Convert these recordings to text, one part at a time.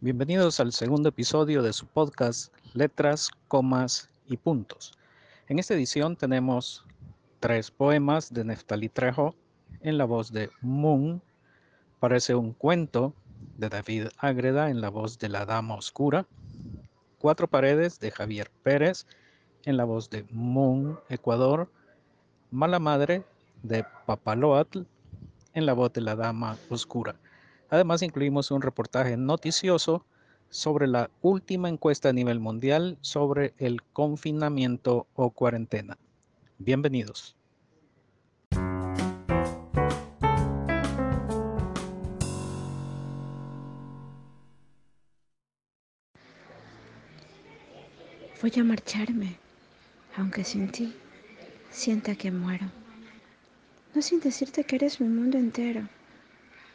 Bienvenidos al segundo episodio de su podcast Letras, Comas y Puntos. En esta edición tenemos tres poemas de Neftali Trejo en la voz de Moon, parece un cuento de David Ágreda en la voz de La Dama Oscura, Cuatro Paredes de Javier Pérez en la voz de Moon, Ecuador, Mala Madre de Papaloatl en la voz de La Dama Oscura. Además, incluimos un reportaje noticioso sobre la última encuesta a nivel mundial sobre el confinamiento o cuarentena. Bienvenidos. Voy a marcharme, aunque sin ti sienta que muero. No sin decirte que eres mi mundo entero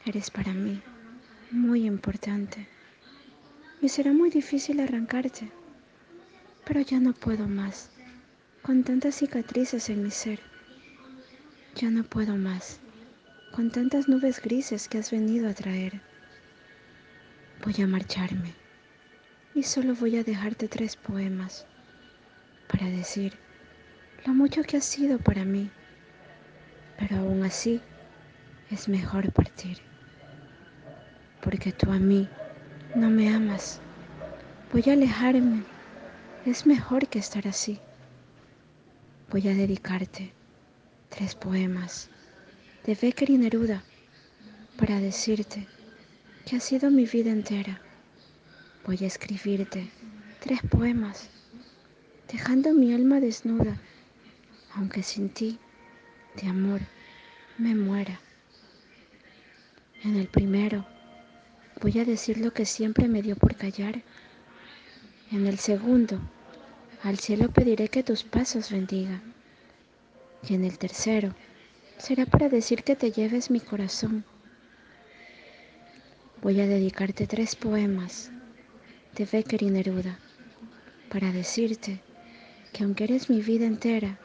Eres para mí muy importante. Y será muy difícil arrancarte. Pero ya no puedo más. Con tantas cicatrices en mi ser. Ya no puedo más. Con tantas nubes grises que has venido a traer. Voy a marcharme. Y solo voy a dejarte tres poemas para decir lo mucho que has sido para mí. Pero aún así es mejor partir porque tú a mí no me amas. Voy a alejarme. Es mejor que estar así. Voy a dedicarte tres poemas de Becker y Neruda para decirte que ha sido mi vida entera. Voy a escribirte tres poemas dejando mi alma desnuda, aunque sin ti, de amor, me muera. En el primero, voy a decir lo que siempre me dio por callar. En el segundo, al cielo pediré que tus pasos bendiga. Y en el tercero, será para decir que te lleves mi corazón. Voy a dedicarte tres poemas de Becker y Neruda para decirte que aunque eres mi vida entera,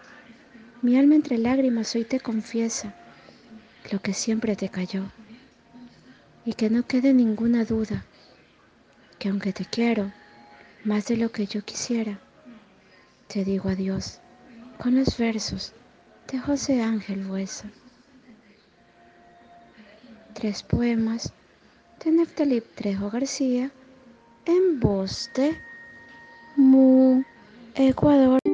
mi alma entre lágrimas hoy te confiesa lo que siempre te cayó y que no quede ninguna duda que aunque te quiero más de lo que yo quisiera, te digo adiós con los versos de José Ángel Buesa. Tres poemas de Neftalí Trejo García en voz de Mu Ecuador.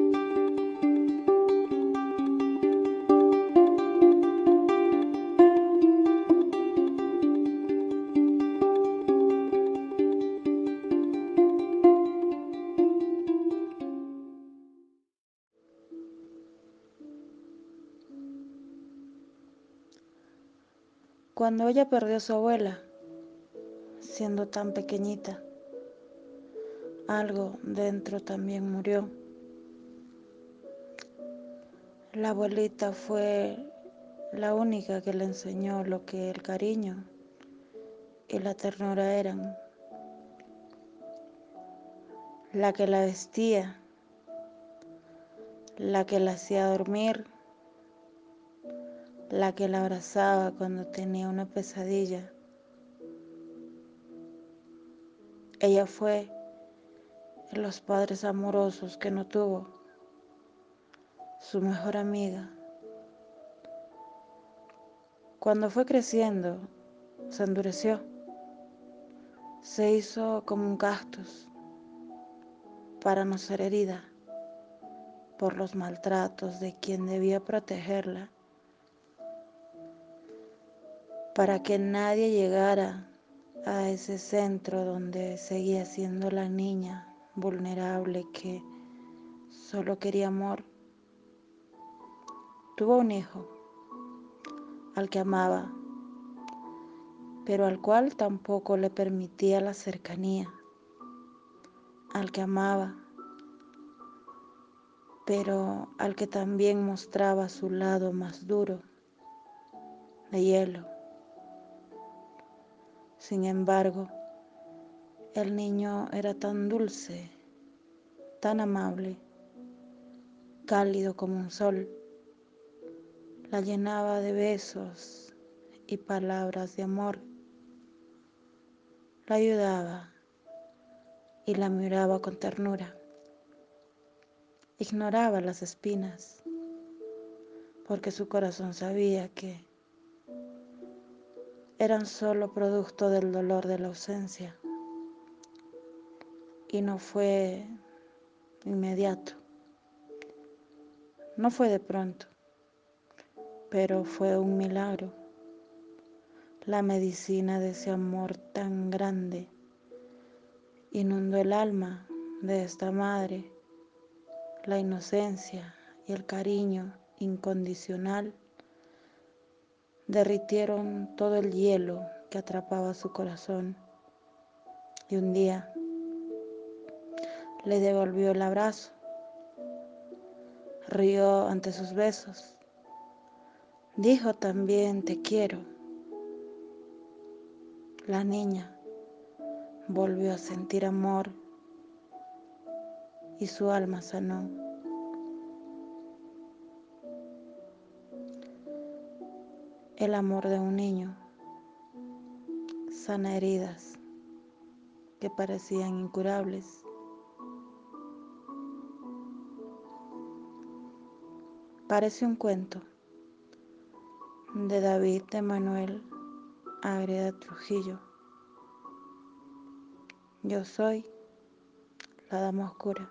Cuando ella perdió a su abuela, siendo tan pequeñita, algo dentro también murió. La abuelita fue la única que le enseñó lo que el cariño y la ternura eran. La que la vestía, la que la hacía dormir, la que la abrazaba cuando tenía una pesadilla. Ella fue los padres amorosos que no tuvo, su mejor amiga. Cuando fue creciendo, se endureció, se hizo como un cactus para no ser herida por los maltratos de quien debía protegerla para que nadie llegara a ese centro donde seguía siendo la niña vulnerable que solo quería amor. Tuvo un hijo al que amaba, pero al cual tampoco le permitía la cercanía, al que amaba, pero al que también mostraba su lado más duro, de hielo. Sin embargo, el niño era tan dulce, tan amable, cálido como un sol. La llenaba de besos y palabras de amor. La ayudaba y la miraba con ternura. Ignoraba las espinas porque su corazón sabía que eran solo producto del dolor de la ausencia. Y no fue inmediato, no fue de pronto, pero fue un milagro, la medicina de ese amor tan grande inundó el alma de esta madre, la inocencia y el cariño incondicional derritieron todo el hielo que atrapaba su corazón. Y un día le devolvió el abrazo, rió ante sus besos, dijo también te quiero. La niña volvió a sentir amor y su alma sanó. El amor de un niño sana heridas que parecían incurables. Parece un cuento de David de Manuel Agreda Trujillo. Yo soy la dama oscura.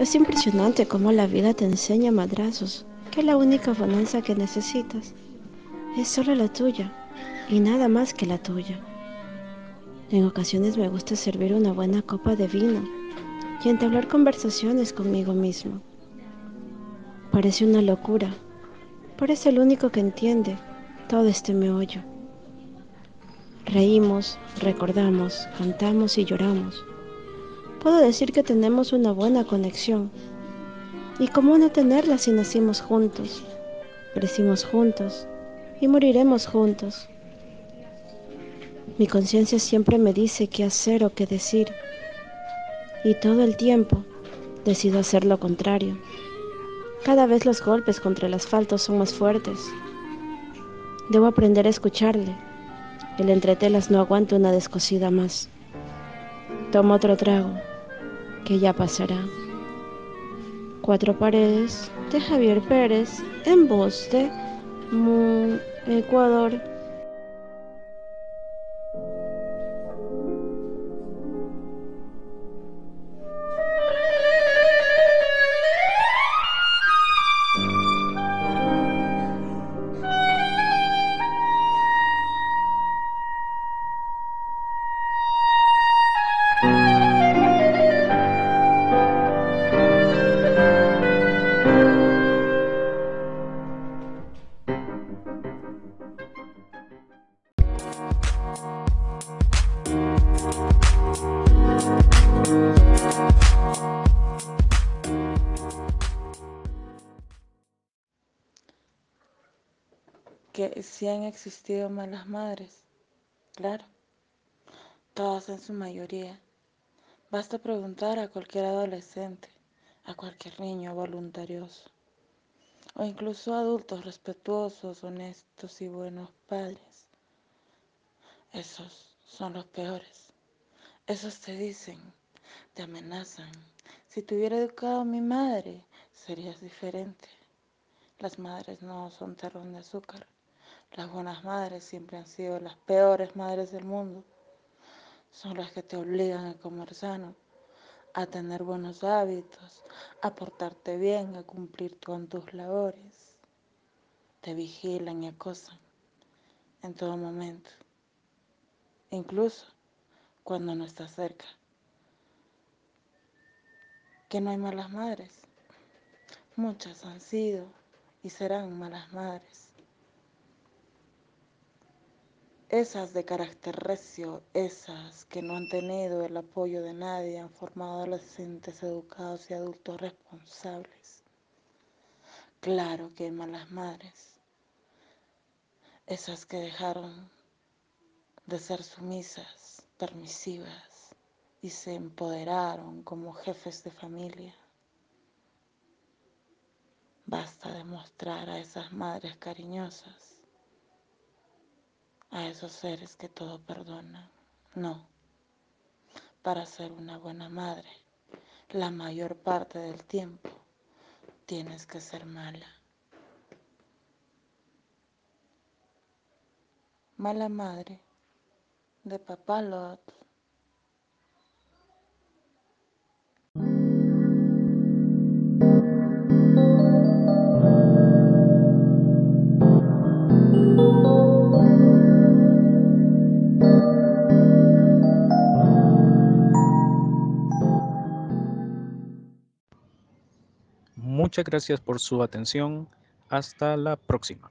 Es impresionante cómo la vida te enseña madrazos, que la única bonanza que necesitas es solo la tuya y nada más que la tuya. En ocasiones me gusta servir una buena copa de vino y entablar conversaciones conmigo mismo. Parece una locura, pero es el único que entiende todo este meollo. Reímos, recordamos, cantamos y lloramos puedo decir que tenemos una buena conexión. ¿Y cómo no tenerla si nacimos juntos, crecimos juntos y moriremos juntos? Mi conciencia siempre me dice qué hacer o qué decir. Y todo el tiempo decido hacer lo contrario. Cada vez los golpes contra el asfalto son más fuertes. Debo aprender a escucharle. El entretelas no aguanta una descosida más. Tomo otro trago que ya pasará. Cuatro paredes de Javier Pérez en voz de Ecuador. que si han existido malas madres, claro, todas en su mayoría. Basta preguntar a cualquier adolescente, a cualquier niño voluntarioso, o incluso adultos respetuosos, honestos y buenos padres. Esos son los peores. Esos te dicen, te amenazan. Si te hubiera educado mi madre, serías diferente. Las madres no son terrón de azúcar. Las buenas madres siempre han sido las peores madres del mundo. Son las que te obligan a comer sano, a tener buenos hábitos, a portarte bien, a cumplir con tus labores. Te vigilan y acosan en todo momento, incluso cuando no estás cerca. Que no hay malas madres. Muchas han sido y serán malas madres. Esas de carácter recio, esas que no han tenido el apoyo de nadie, han formado adolescentes educados y adultos responsables. Claro que hay malas madres, esas que dejaron de ser sumisas, permisivas y se empoderaron como jefes de familia. Basta demostrar a esas madres cariñosas a esos seres que todo perdonan. No, para ser una buena madre, la mayor parte del tiempo tienes que ser mala. Mala madre de papá Lot. Muchas gracias por su atención. Hasta la próxima.